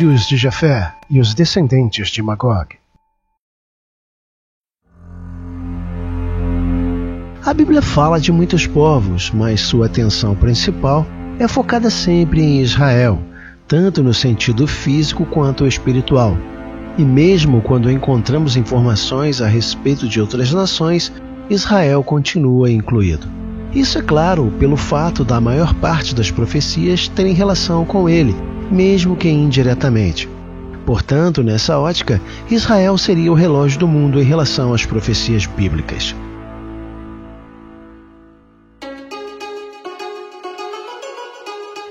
filhos de Jafé e os descendentes de Magog. A Bíblia fala de muitos povos, mas sua atenção principal é focada sempre em Israel, tanto no sentido físico quanto espiritual. E mesmo quando encontramos informações a respeito de outras nações, Israel continua incluído. Isso é claro pelo fato da maior parte das profecias terem relação com ele, mesmo que indiretamente. Portanto, nessa ótica, Israel seria o relógio do mundo em relação às profecias bíblicas.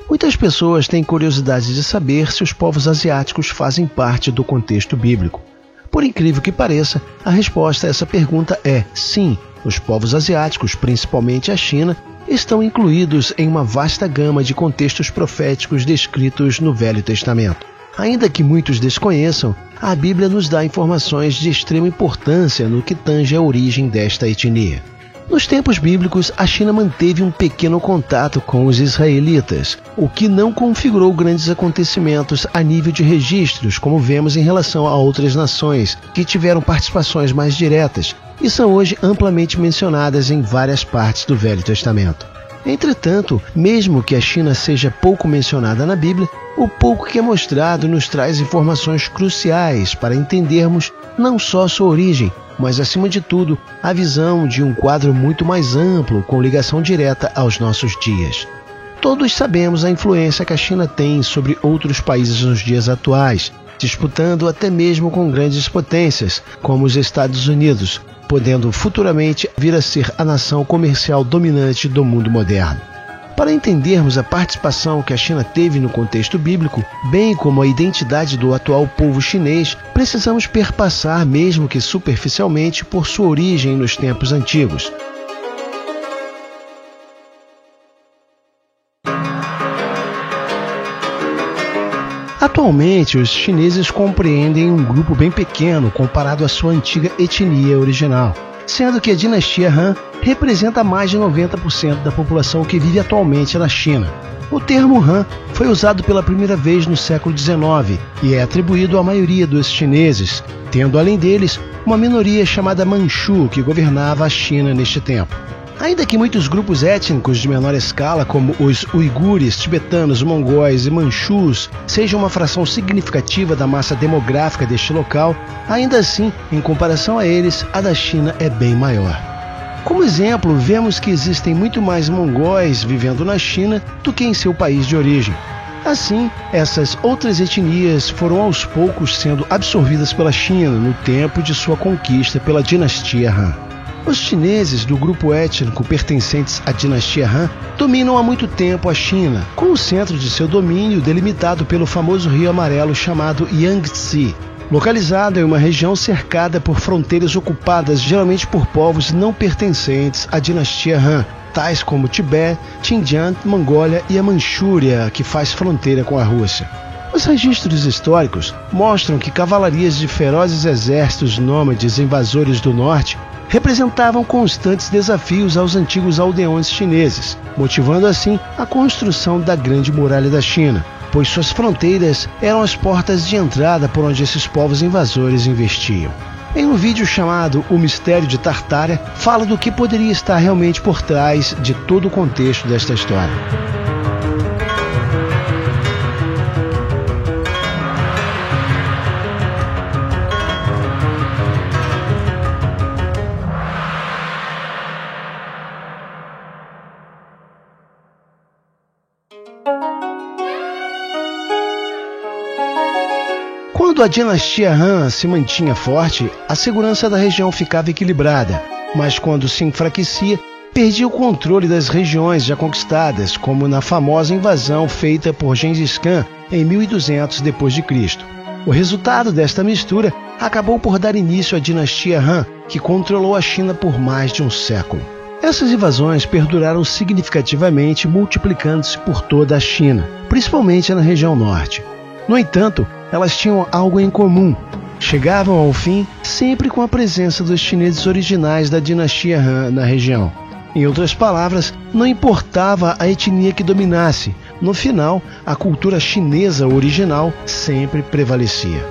Muitas pessoas têm curiosidade de saber se os povos asiáticos fazem parte do contexto bíblico. Por incrível que pareça, a resposta a essa pergunta é sim. Os povos asiáticos, principalmente a China, estão incluídos em uma vasta gama de contextos proféticos descritos no Velho Testamento. Ainda que muitos desconheçam, a Bíblia nos dá informações de extrema importância no que tange a origem desta etnia. Nos tempos bíblicos, a China manteve um pequeno contato com os israelitas, o que não configurou grandes acontecimentos a nível de registros, como vemos em relação a outras nações que tiveram participações mais diretas e são hoje amplamente mencionadas em várias partes do Velho Testamento. Entretanto, mesmo que a China seja pouco mencionada na Bíblia, o pouco que é mostrado nos traz informações cruciais para entendermos não só sua origem, mas acima de tudo, a visão de um quadro muito mais amplo com ligação direta aos nossos dias. Todos sabemos a influência que a China tem sobre outros países nos dias atuais, disputando até mesmo com grandes potências, como os Estados Unidos, podendo futuramente vir a ser a nação comercial dominante do mundo moderno. Para entendermos a participação que a China teve no contexto bíblico, bem como a identidade do atual povo chinês, precisamos perpassar, mesmo que superficialmente, por sua origem nos tempos antigos. Atualmente, os chineses compreendem um grupo bem pequeno comparado à sua antiga etnia original sendo que a dinastia Han representa mais de 90% da população que vive atualmente na China. O termo Han foi usado pela primeira vez no século XIX e é atribuído à maioria dos chineses, tendo além deles uma minoria chamada Manchu que governava a China neste tempo. Ainda que muitos grupos étnicos de menor escala, como os uigures, tibetanos, mongóis e manchus, sejam uma fração significativa da massa demográfica deste local, ainda assim, em comparação a eles, a da China é bem maior. Como exemplo, vemos que existem muito mais mongóis vivendo na China do que em seu país de origem. Assim, essas outras etnias foram aos poucos sendo absorvidas pela China no tempo de sua conquista pela dinastia Han. Os chineses do grupo étnico pertencentes à dinastia Han dominam há muito tempo a China, com o centro de seu domínio delimitado pelo famoso rio amarelo chamado Yangtze, localizado em uma região cercada por fronteiras ocupadas geralmente por povos não pertencentes à dinastia Han, tais como Tibete, Xinjiang, Mongólia e a Manchúria, que faz fronteira com a Rússia. Os registros históricos mostram que cavalarias de ferozes exércitos nômades invasores do norte representavam constantes desafios aos antigos aldeões chineses, motivando assim a construção da Grande Muralha da China, pois suas fronteiras eram as portas de entrada por onde esses povos invasores investiam. Em um vídeo chamado O Mistério de Tartária, fala do que poderia estar realmente por trás de todo o contexto desta história. Quando a dinastia Han se mantinha forte, a segurança da região ficava equilibrada, mas quando se enfraquecia, perdia o controle das regiões já conquistadas, como na famosa invasão feita por Gengis Khan em 1200 d.C. O resultado desta mistura acabou por dar início à dinastia Han, que controlou a China por mais de um século. Essas invasões perduraram significativamente, multiplicando-se por toda a China, principalmente na região norte. No entanto, elas tinham algo em comum. Chegavam ao fim sempre com a presença dos chineses originais da dinastia Han na região. Em outras palavras, não importava a etnia que dominasse, no final, a cultura chinesa original sempre prevalecia.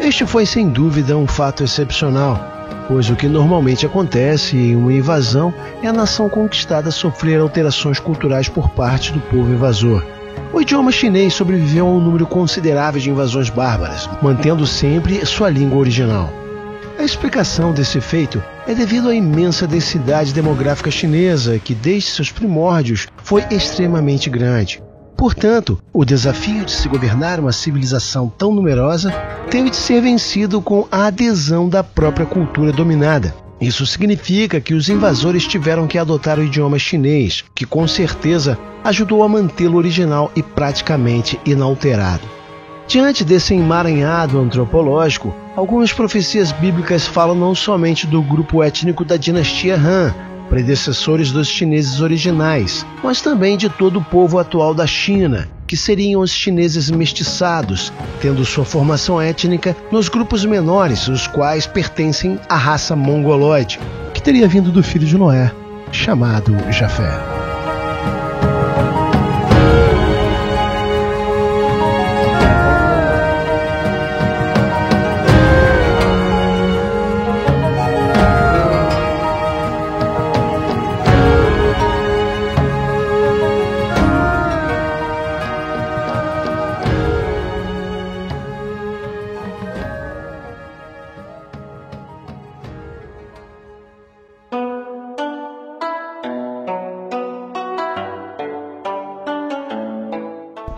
Este foi sem dúvida um fato excepcional, pois o que normalmente acontece em uma invasão é a nação conquistada sofrer alterações culturais por parte do povo invasor. O idioma chinês sobreviveu a um número considerável de invasões bárbaras, mantendo sempre sua língua original. A explicação desse feito é devido à imensa densidade demográfica chinesa, que desde seus primórdios foi extremamente grande. Portanto, o desafio de se governar uma civilização tão numerosa teve de ser vencido com a adesão da própria cultura dominada. Isso significa que os invasores tiveram que adotar o idioma chinês, que com certeza ajudou a mantê-lo original e praticamente inalterado. Diante desse emaranhado antropológico, algumas profecias bíblicas falam não somente do grupo étnico da dinastia Han, predecessores dos chineses originais, mas também de todo o povo atual da China, que seriam os chineses mestiçados, tendo sua formação étnica nos grupos menores, os quais pertencem à raça mongoloide, que teria vindo do filho de Noé, chamado Jafé.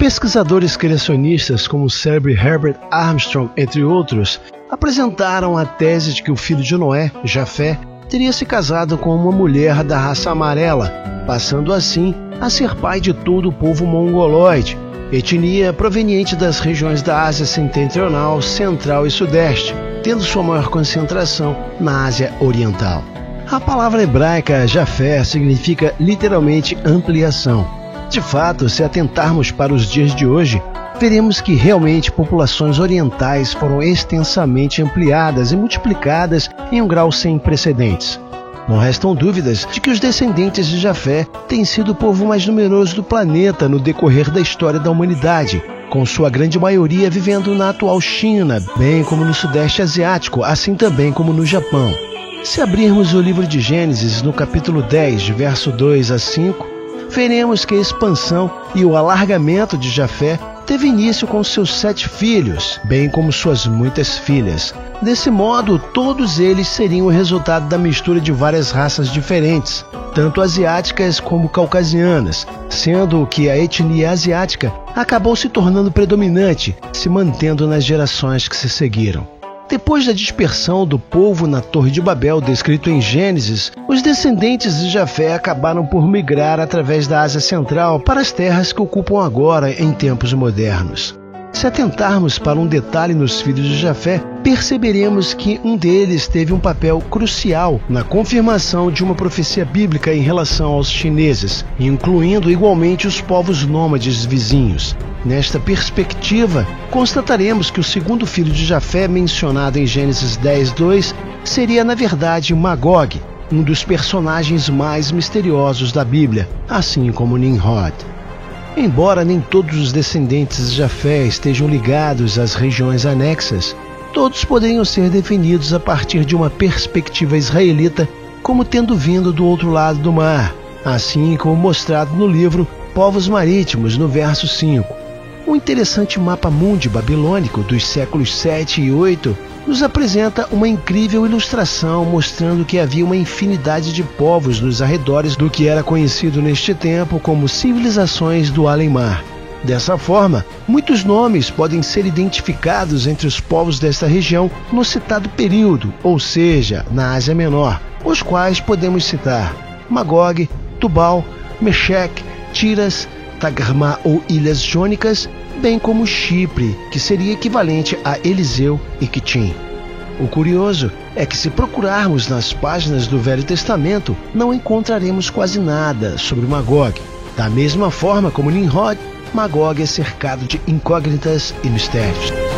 Pesquisadores criacionistas como o célebre Herbert Armstrong, entre outros, apresentaram a tese de que o filho de Noé, Jafé, teria se casado com uma mulher da raça amarela, passando assim a ser pai de todo o povo mongoloide, etnia proveniente das regiões da Ásia Setentrional, Central e Sudeste, tendo sua maior concentração na Ásia Oriental. A palavra hebraica Jafé significa literalmente ampliação de fato, se atentarmos para os dias de hoje, veremos que realmente populações orientais foram extensamente ampliadas e multiplicadas em um grau sem precedentes. Não restam dúvidas de que os descendentes de Jafé têm sido o povo mais numeroso do planeta no decorrer da história da humanidade, com sua grande maioria vivendo na atual China, bem como no Sudeste Asiático, assim também como no Japão. Se abrirmos o livro de Gênesis, no capítulo 10, de verso 2 a 5, veremos que a expansão e o alargamento de Jafé teve início com seus sete filhos, bem como suas muitas filhas. Desse modo, todos eles seriam o resultado da mistura de várias raças diferentes, tanto asiáticas como caucasianas, sendo que a etnia asiática acabou se tornando predominante, se mantendo nas gerações que se seguiram. Depois da dispersão do povo na Torre de Babel, descrito em Gênesis, os descendentes de Jafé acabaram por migrar através da Ásia Central para as terras que ocupam agora em tempos modernos. Se atentarmos para um detalhe nos filhos de Jafé, perceberemos que um deles teve um papel crucial na confirmação de uma profecia bíblica em relação aos chineses, incluindo igualmente os povos nômades vizinhos. Nesta perspectiva, constataremos que o segundo filho de Jafé, mencionado em Gênesis 10, 2, seria na verdade Magog, um dos personagens mais misteriosos da Bíblia, assim como Nimrod. Embora nem todos os descendentes de Jafé estejam ligados às regiões anexas, todos poderiam ser definidos a partir de uma perspectiva israelita como tendo vindo do outro lado do mar, assim como mostrado no livro Povos Marítimos, no verso 5. Um interessante mapa mundi babilônico dos séculos 7 e 8 nos apresenta uma incrível ilustração mostrando que havia uma infinidade de povos nos arredores do que era conhecido neste tempo como civilizações do além-mar. Dessa forma, muitos nomes podem ser identificados entre os povos desta região no citado período, ou seja, na Ásia Menor, os quais podemos citar Magog, Tubal, Meshech, Tiras, Tagarmá ou Ilhas Jônicas, bem como Chipre, que seria equivalente a Eliseu e Quitim. O curioso é que, se procurarmos nas páginas do Velho Testamento, não encontraremos quase nada sobre Magog. Da mesma forma como Nimrod, Magog é cercado de incógnitas e mistérios.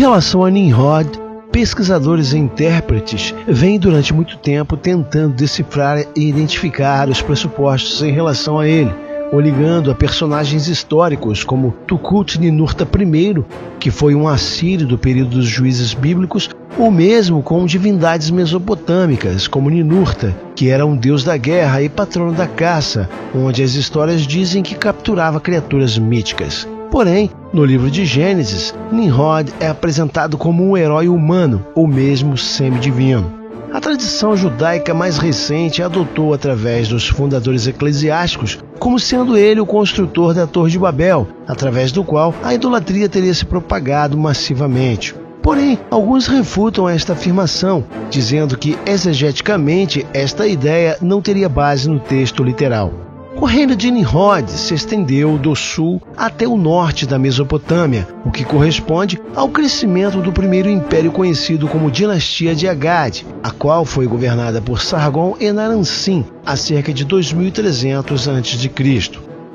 Relação a Nimrod, pesquisadores e intérpretes vêm durante muito tempo tentando decifrar e identificar os pressupostos em relação a ele ou ligando a personagens históricos como Tukut-Ninurta I, que foi um assírio do período dos juízes bíblicos, ou mesmo com divindades mesopotâmicas, como Ninurta, que era um deus da guerra e patrono da caça, onde as histórias dizem que capturava criaturas míticas. Porém, no livro de Gênesis, Nimrod é apresentado como um herói humano ou mesmo semidivino. A tradição judaica mais recente adotou através dos fundadores eclesiásticos como sendo ele o construtor da Torre de Babel, através do qual a idolatria teria se propagado massivamente. Porém, alguns refutam esta afirmação, dizendo que exegeticamente esta ideia não teria base no texto literal. O reino de Nimrod se estendeu do sul até o norte da Mesopotâmia, o que corresponde ao crescimento do primeiro império conhecido como Dinastia de Agad, a qual foi governada por Sargon e Naransim há cerca de 2300 a.C.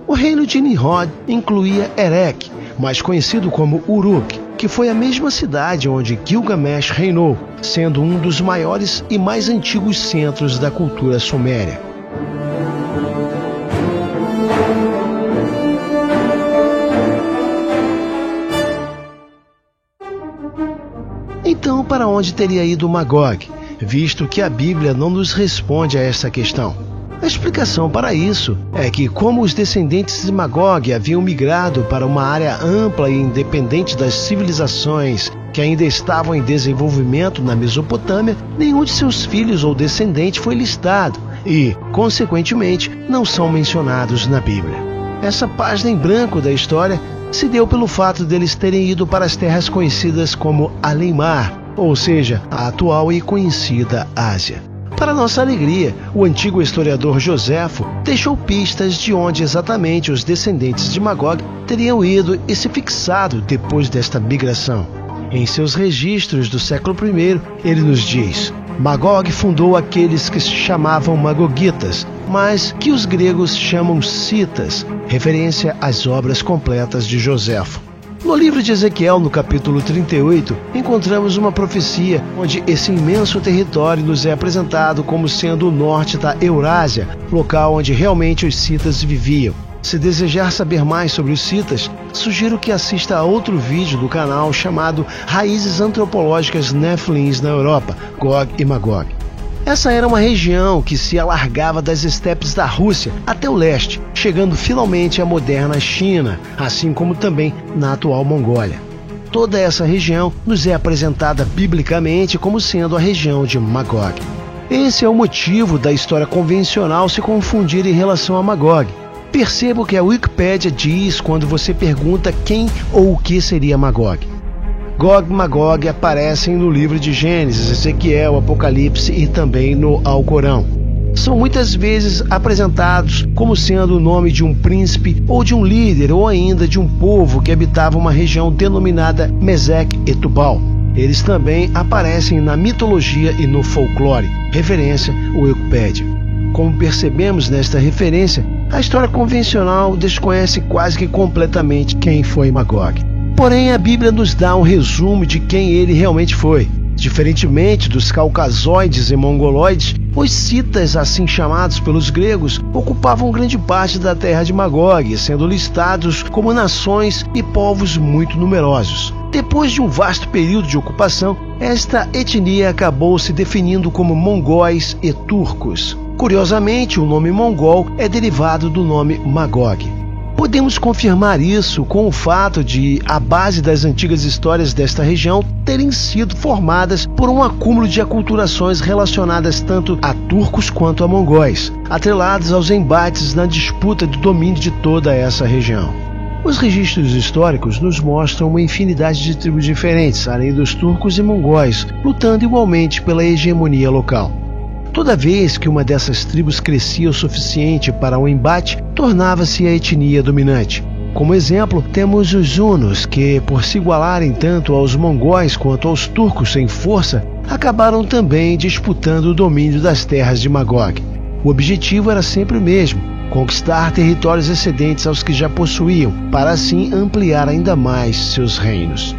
O reino de Nimrod incluía Erech, mais conhecido como Uruk, que foi a mesma cidade onde Gilgamesh reinou, sendo um dos maiores e mais antigos centros da cultura suméria. Para onde teria ido Magog, visto que a Bíblia não nos responde a essa questão? A explicação para isso é que, como os descendentes de Magog haviam migrado para uma área ampla e independente das civilizações que ainda estavam em desenvolvimento na Mesopotâmia, nenhum de seus filhos ou descendente foi listado e, consequentemente, não são mencionados na Bíblia. Essa página em branco da história se deu pelo fato deles terem ido para as terras conhecidas como Além-Mar, ou seja, a atual e conhecida Ásia. Para nossa alegria, o antigo historiador Joséfo deixou pistas de onde exatamente os descendentes de Magog teriam ido e se fixado depois desta migração. Em seus registros do século I, ele nos diz: Magog fundou aqueles que se chamavam Magogitas, mas que os gregos chamam Citas, referência às obras completas de Joséfo. No livro de Ezequiel, no capítulo 38, encontramos uma profecia onde esse imenso território nos é apresentado como sendo o norte da Eurásia, local onde realmente os citas viviam. Se desejar saber mais sobre os citas, sugiro que assista a outro vídeo do canal chamado Raízes Antropológicas Nephilims na Europa, Gog e Magog. Essa era uma região que se alargava das estepes da Rússia até o leste, chegando finalmente à moderna China, assim como também na atual Mongólia. Toda essa região nos é apresentada biblicamente como sendo a região de Magog. Esse é o motivo da história convencional se confundir em relação a Magog. Perceba o que a Wikipédia diz quando você pergunta quem ou o que seria Magog. Gog e Magog aparecem no livro de Gênesis, Ezequiel, Apocalipse e também no Alcorão. São muitas vezes apresentados como sendo o nome de um príncipe ou de um líder ou ainda de um povo que habitava uma região denominada Mesec e Tubal. Eles também aparecem na mitologia e no folclore, referência Wikipédia. Como percebemos nesta referência, a história convencional desconhece quase que completamente quem foi Magog. Porém, a Bíblia nos dá um resumo de quem ele realmente foi. Diferentemente dos caucasoides e mongoloides, os citas, assim chamados pelos gregos, ocupavam grande parte da terra de Magog, sendo listados como nações e povos muito numerosos. Depois de um vasto período de ocupação, esta etnia acabou se definindo como mongóis e turcos. Curiosamente, o nome mongol é derivado do nome Magog. Podemos confirmar isso com o fato de a base das antigas histórias desta região terem sido formadas por um acúmulo de aculturações relacionadas tanto a turcos quanto a mongóis, atrelados aos embates na disputa de domínio de toda essa região. Os registros históricos nos mostram uma infinidade de tribos diferentes, além dos turcos e mongóis, lutando igualmente pela hegemonia local. Toda vez que uma dessas tribos crescia o suficiente para um embate, tornava-se a etnia dominante. Como exemplo, temos os hunos, que, por se igualarem tanto aos mongóis quanto aos turcos em força, acabaram também disputando o domínio das terras de Magog. O objetivo era sempre o mesmo: conquistar territórios excedentes aos que já possuíam, para assim ampliar ainda mais seus reinos.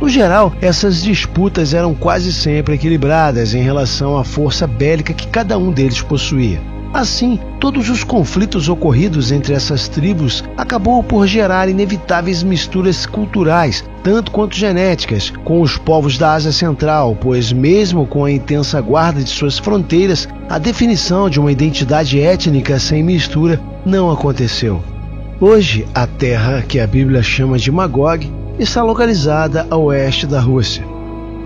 No geral, essas disputas eram quase sempre equilibradas em relação à força bélica que cada um deles possuía. Assim, todos os conflitos ocorridos entre essas tribos acabou por gerar inevitáveis misturas culturais, tanto quanto genéticas, com os povos da Ásia Central, pois mesmo com a intensa guarda de suas fronteiras, a definição de uma identidade étnica sem mistura não aconteceu. Hoje, a terra que a Bíblia chama de Magog está localizada a oeste da Rússia.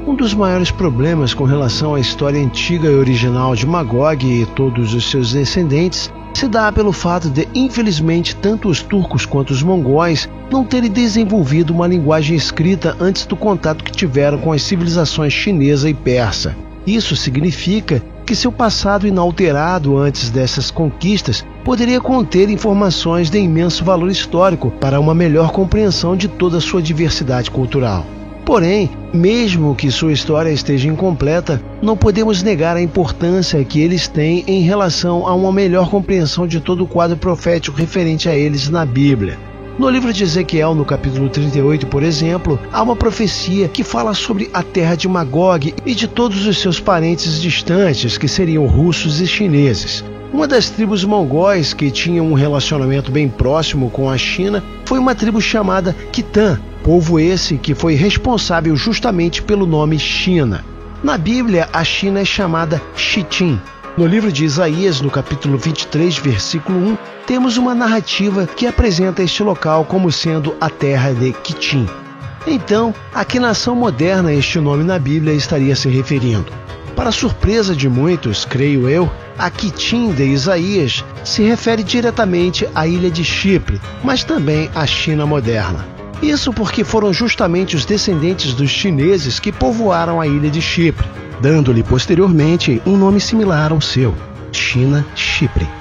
Um dos maiores problemas com relação à história antiga e original de Magog e todos os seus descendentes se dá pelo fato de, infelizmente, tanto os turcos quanto os mongóis não terem desenvolvido uma linguagem escrita antes do contato que tiveram com as civilizações chinesa e persa. Isso significa que seu passado inalterado antes dessas conquistas poderia conter informações de imenso valor histórico para uma melhor compreensão de toda a sua diversidade cultural. Porém, mesmo que sua história esteja incompleta, não podemos negar a importância que eles têm em relação a uma melhor compreensão de todo o quadro profético referente a eles na Bíblia. No livro de Ezequiel, no capítulo 38, por exemplo, há uma profecia que fala sobre a terra de Magog e de todos os seus parentes distantes, que seriam russos e chineses. Uma das tribos mongóis que tinham um relacionamento bem próximo com a China foi uma tribo chamada Khitan, povo esse que foi responsável justamente pelo nome China. Na Bíblia, a China é chamada Chitim, no livro de Isaías, no capítulo 23, versículo 1, temos uma narrativa que apresenta este local como sendo a terra de Quitim. Então, a que nação moderna este nome na Bíblia estaria se referindo? Para surpresa de muitos, creio eu, a Quitim de Isaías se refere diretamente à ilha de Chipre, mas também à China moderna. Isso porque foram justamente os descendentes dos chineses que povoaram a ilha de Chipre, dando-lhe posteriormente um nome similar ao seu, China-Chipre.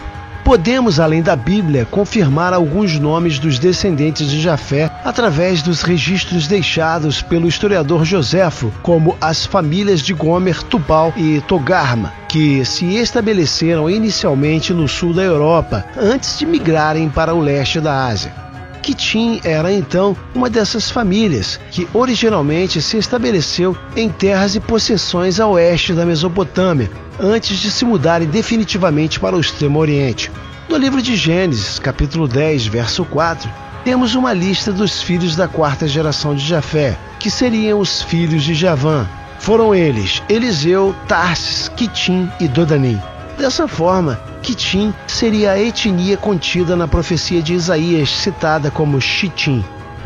Podemos, além da Bíblia, confirmar alguns nomes dos descendentes de Jafé através dos registros deixados pelo historiador Joséfo, como as famílias de Gomer, Tubal e Togarma, que se estabeleceram inicialmente no sul da Europa antes de migrarem para o leste da Ásia. Kitim era então uma dessas famílias que originalmente se estabeleceu em terras e possessões a oeste da Mesopotâmia, antes de se mudarem definitivamente para o Extremo Oriente. No livro de Gênesis, capítulo 10, verso 4, temos uma lista dos filhos da quarta geração de Jafé, que seriam os filhos de Javã. Foram eles Eliseu, Tarsis, Kitim e Dodanim. Dessa forma, Kitim seria a etnia contida na profecia de Isaías, citada como Chitim.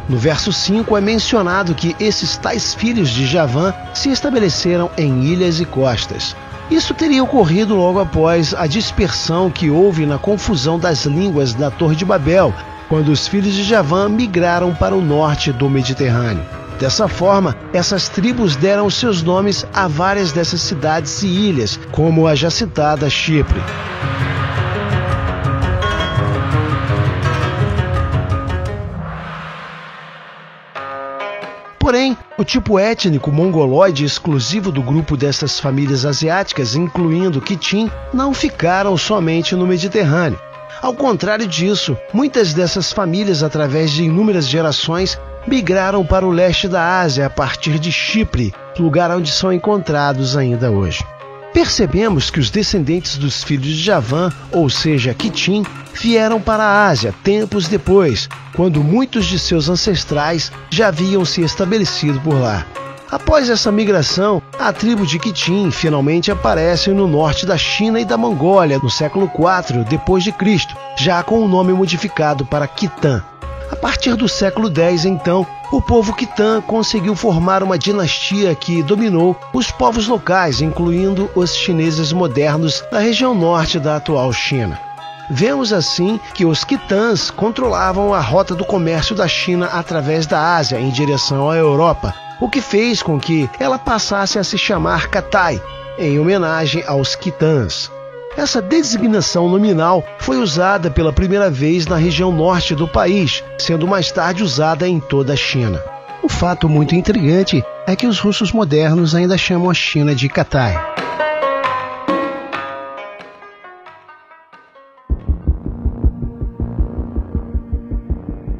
No verso 5 é mencionado que esses tais filhos de Javã se estabeleceram em ilhas e costas. Isso teria ocorrido logo após a dispersão que houve na confusão das línguas da Torre de Babel, quando os filhos de Javã migraram para o norte do Mediterrâneo. Dessa forma, essas tribos deram seus nomes a várias dessas cidades e ilhas, como a já citada Chipre. Porém, o tipo étnico mongoloide exclusivo do grupo dessas famílias asiáticas, incluindo Kitim, não ficaram somente no Mediterrâneo. Ao contrário disso, muitas dessas famílias, através de inúmeras gerações, migraram para o leste da Ásia a partir de Chipre, lugar onde são encontrados ainda hoje. Percebemos que os descendentes dos filhos de Javan, ou seja, Kitim, vieram para a Ásia tempos depois, quando muitos de seus ancestrais já haviam se estabelecido por lá. Após essa migração, a tribo de Kitim finalmente aparece no norte da China e da Mongólia no século IV Cristo, já com o nome modificado para Khitan. A partir do século X, então, o povo Khitan conseguiu formar uma dinastia que dominou os povos locais, incluindo os chineses modernos da região norte da atual China. Vemos assim que os Khitans controlavam a rota do comércio da China através da Ásia em direção à Europa, o que fez com que ela passasse a se chamar Katai, em homenagem aos Khitans. Essa designação nominal foi usada pela primeira vez na região norte do país, sendo mais tarde usada em toda a China. O fato muito intrigante é que os russos modernos ainda chamam a China de Katai.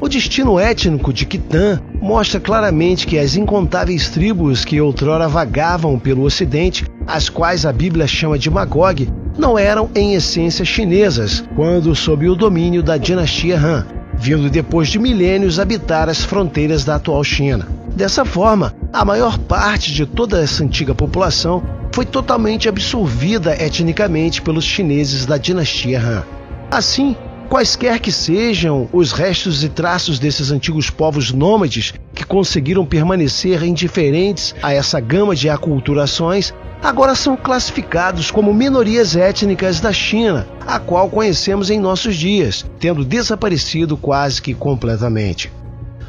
O destino étnico de Kitã mostra claramente que as incontáveis tribos que outrora vagavam pelo Ocidente, as quais a Bíblia chama de Magog, não eram em essência chinesas, quando sob o domínio da dinastia Han, vindo depois de milênios habitar as fronteiras da atual China. Dessa forma, a maior parte de toda essa antiga população foi totalmente absorvida etnicamente pelos chineses da dinastia Han. Assim, quaisquer que sejam os restos e traços desses antigos povos nômades que conseguiram permanecer indiferentes a essa gama de aculturações, agora são classificados como minorias étnicas da China, a qual conhecemos em nossos dias, tendo desaparecido quase que completamente.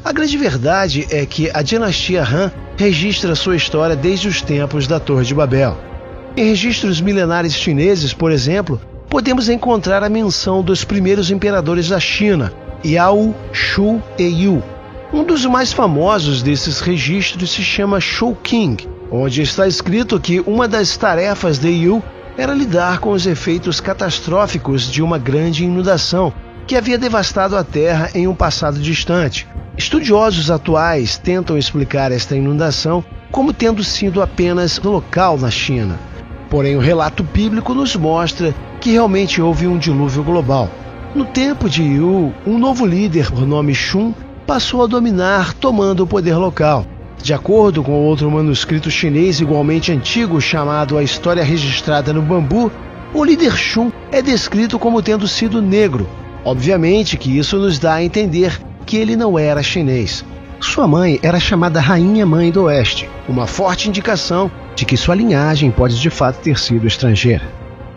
A grande verdade é que a dinastia Han registra sua história desde os tempos da Torre de Babel. Em registros milenares chineses, por exemplo, podemos encontrar a menção dos primeiros imperadores da China, Yao, Shu e Yu. Um dos mais famosos desses registros se chama Shou King, onde está escrito que uma das tarefas de Yu era lidar com os efeitos catastróficos de uma grande inundação que havia devastado a Terra em um passado distante. Estudiosos atuais tentam explicar esta inundação como tendo sido apenas local na China. Porém, o relato bíblico nos mostra que realmente houve um dilúvio global. No tempo de Yu, um novo líder, por nome Shun, passou a dominar, tomando o poder local. De acordo com outro manuscrito chinês igualmente antigo chamado A História Registrada no Bambu, o líder Shun é descrito como tendo sido negro. Obviamente que isso nos dá a entender que ele não era chinês. Sua mãe era chamada Rainha Mãe do Oeste, uma forte indicação de que sua linhagem pode de fato ter sido estrangeira.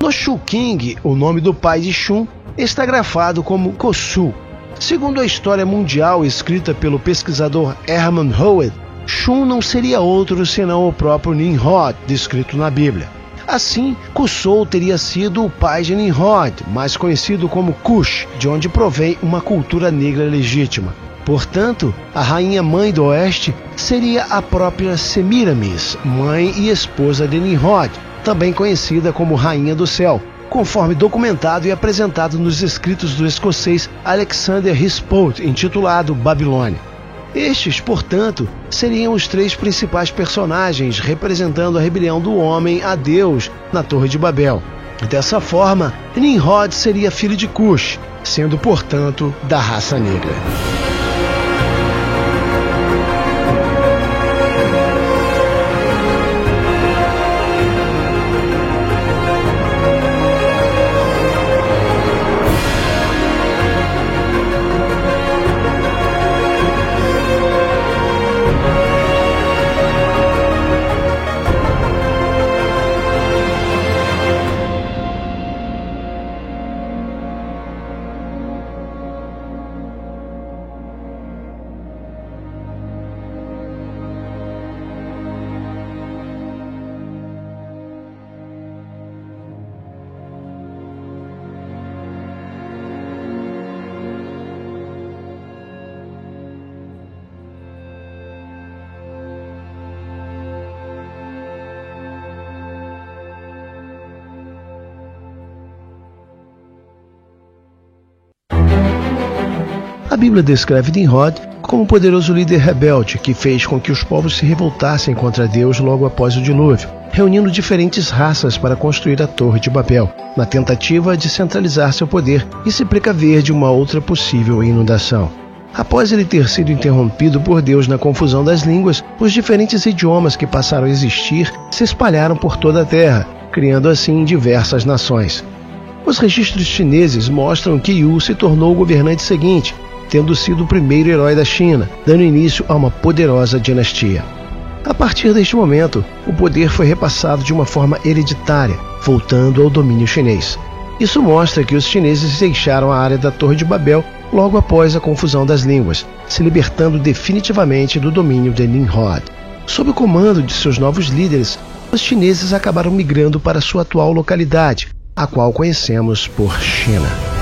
No Shu King, o nome do pai de Shun está grafado como Kosu. Segundo a história mundial escrita pelo pesquisador Herman Howard, Shun não seria outro senão o próprio Nimrod, descrito na Bíblia. Assim, Kusou teria sido o pai de Nimrod, mais conhecido como Cush, de onde provém uma cultura negra legítima. Portanto, a rainha mãe do oeste seria a própria Semiramis, mãe e esposa de Nimrod, também conhecida como Rainha do Céu, conforme documentado e apresentado nos escritos do escocês Alexander Hispolt, intitulado Babilônia. Estes, portanto, seriam os três principais personagens representando a rebelião do homem a Deus na Torre de Babel. Dessa forma, Nimrod seria filho de Cush, sendo, portanto, da raça negra. Bíblia descreve Nimrod como um poderoso líder rebelde que fez com que os povos se revoltassem contra Deus logo após o dilúvio, reunindo diferentes raças para construir a Torre de Babel, na tentativa de centralizar seu poder e se precaver de uma outra possível inundação. Após ele ter sido interrompido por Deus na confusão das línguas, os diferentes idiomas que passaram a existir se espalharam por toda a terra, criando assim diversas nações. Os registros chineses mostram que Yu se tornou o governante seguinte, tendo sido o primeiro herói da China, dando início a uma poderosa dinastia. A partir deste momento, o poder foi repassado de uma forma hereditária, voltando ao domínio chinês. Isso mostra que os chineses deixaram a área da Torre de Babel logo após a confusão das línguas, se libertando definitivamente do domínio de Nimrod. Sob o comando de seus novos líderes, os chineses acabaram migrando para sua atual localidade, a qual conhecemos por China.